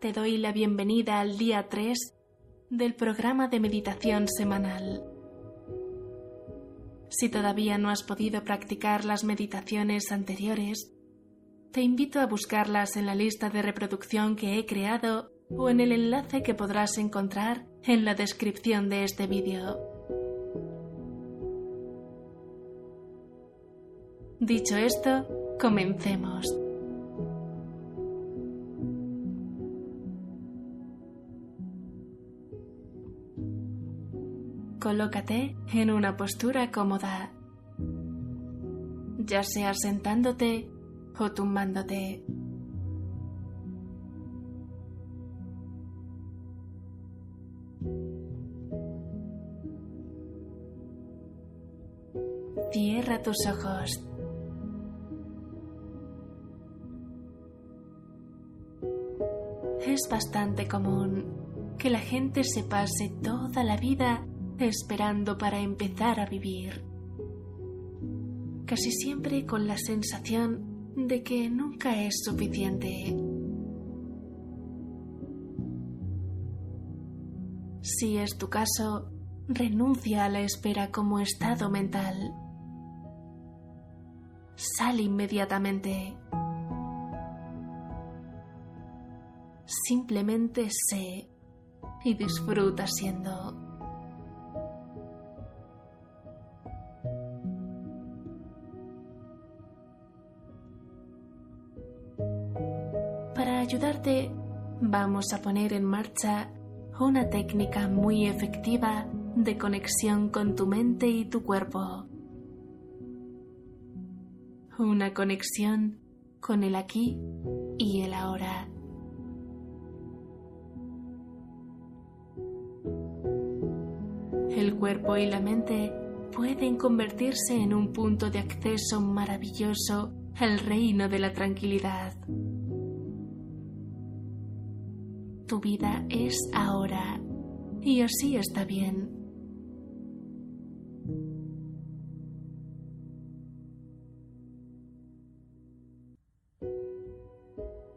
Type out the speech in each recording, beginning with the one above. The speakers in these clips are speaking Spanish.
te doy la bienvenida al día 3 del programa de meditación semanal. Si todavía no has podido practicar las meditaciones anteriores, te invito a buscarlas en la lista de reproducción que he creado o en el enlace que podrás encontrar en la descripción de este vídeo. Dicho esto, comencemos. Colócate en una postura cómoda, ya sea sentándote o tumbándote. Cierra tus ojos. Es bastante común que la gente se pase toda la vida esperando para empezar a vivir. Casi siempre con la sensación de que nunca es suficiente. Si es tu caso, renuncia a la espera como estado mental. Sal inmediatamente. Simplemente sé y disfruta siendo. Vamos a poner en marcha una técnica muy efectiva de conexión con tu mente y tu cuerpo. Una conexión con el aquí y el ahora. El cuerpo y la mente pueden convertirse en un punto de acceso maravilloso al reino de la tranquilidad. Tu vida es ahora y así está bien.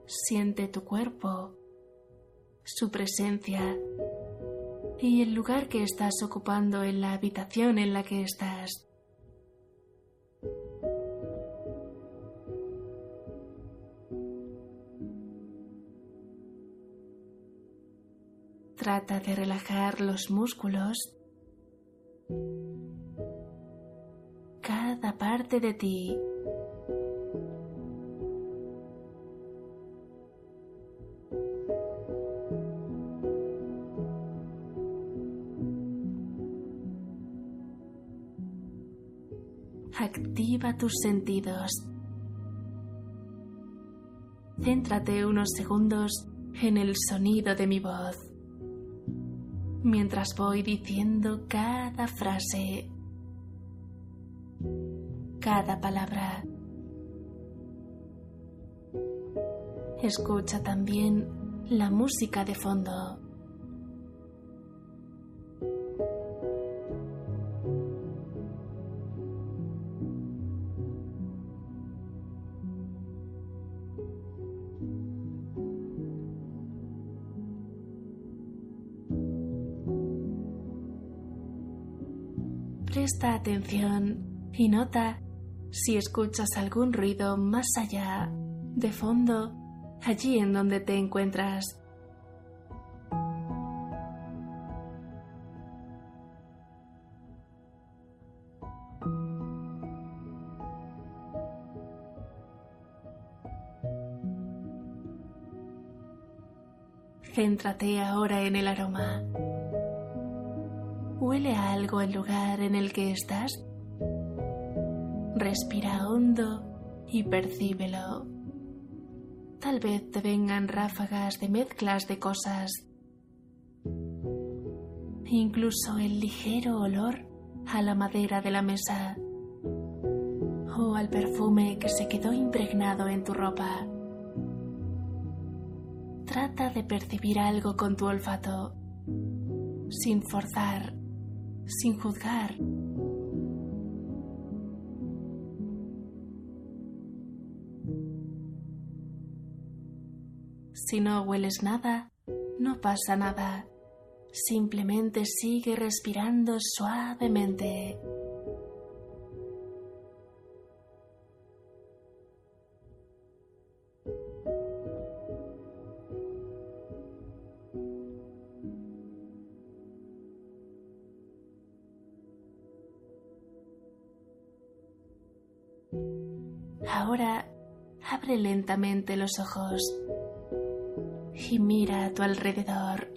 Siente tu cuerpo, su presencia y el lugar que estás ocupando en la habitación en la que estás. Trata de relajar los músculos, cada parte de ti. Activa tus sentidos. Céntrate unos segundos en el sonido de mi voz mientras voy diciendo cada frase, cada palabra. Escucha también la música de fondo. Presta atención y nota si escuchas algún ruido más allá, de fondo, allí en donde te encuentras. Céntrate ahora en el aroma. ¿Huele a algo el lugar en el que estás? Respira hondo y percíbelo. Tal vez te vengan ráfagas de mezclas de cosas. Incluso el ligero olor a la madera de la mesa o al perfume que se quedó impregnado en tu ropa. Trata de percibir algo con tu olfato, sin forzar sin juzgar. Si no hueles nada, no pasa nada. Simplemente sigue respirando suavemente. Abre lentamente los ojos y mira a tu alrededor.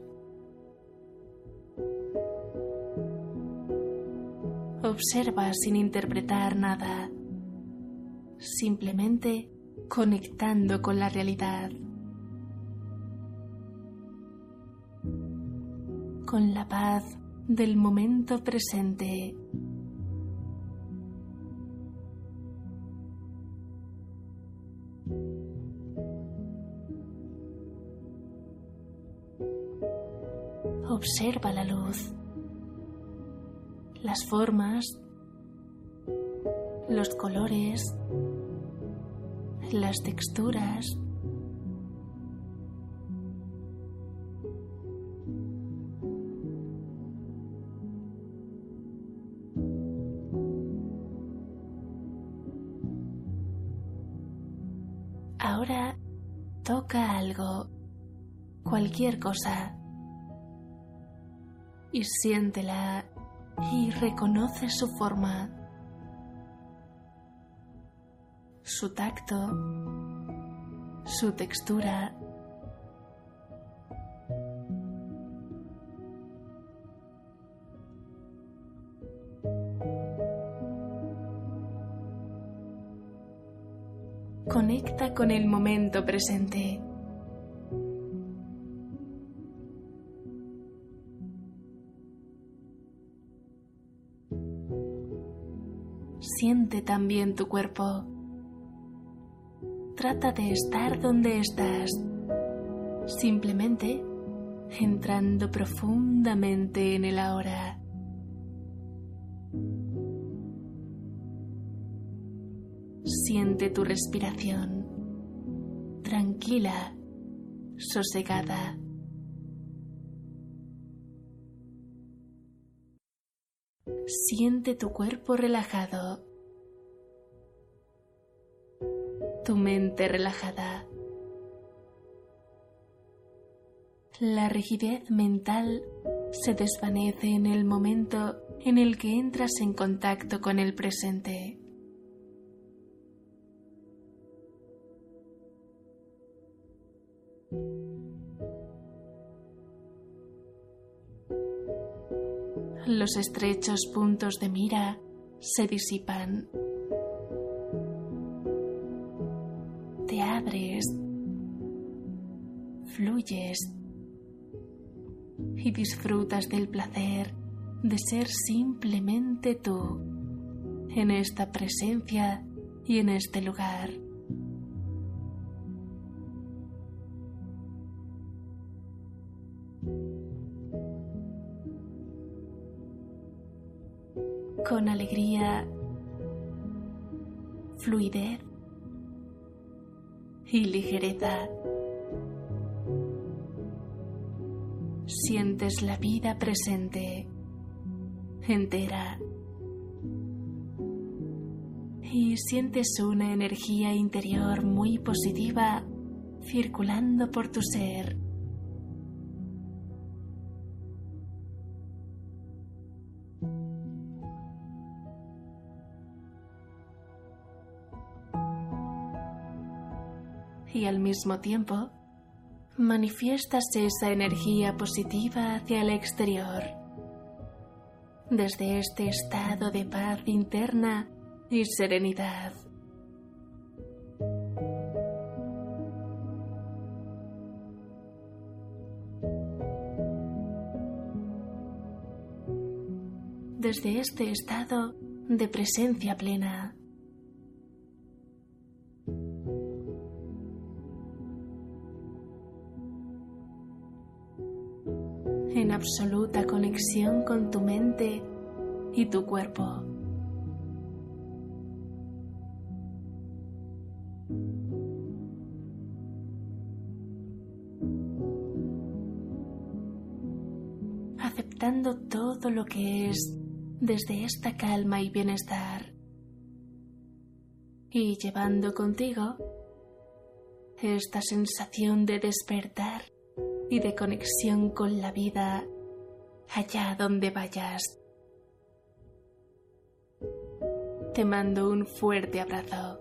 Observa sin interpretar nada, simplemente conectando con la realidad, con la paz del momento presente. Observa la luz, las formas, los colores, las texturas. Ahora toca algo, cualquier cosa y siéntela y reconoce su forma, su tacto, su textura. Conecta con el momento presente. Siente también tu cuerpo. Trata de estar donde estás, simplemente entrando profundamente en el ahora. Siente tu respiración, tranquila, sosegada. Siente tu cuerpo relajado tu mente relajada. La rigidez mental se desvanece en el momento en el que entras en contacto con el presente. Los estrechos puntos de mira se disipan y disfrutas del placer de ser simplemente tú en esta presencia y en este lugar. Con alegría, fluidez y ligereza. Sientes la vida presente, entera. Y sientes una energía interior muy positiva circulando por tu ser. y al mismo tiempo manifiestas esa energía positiva hacia el exterior. Desde este estado de paz interna y serenidad. Desde este estado de presencia plena. absoluta conexión con tu mente y tu cuerpo. Aceptando todo lo que es desde esta calma y bienestar. Y llevando contigo esta sensación de despertar y de conexión con la vida allá donde vayas. Te mando un fuerte abrazo.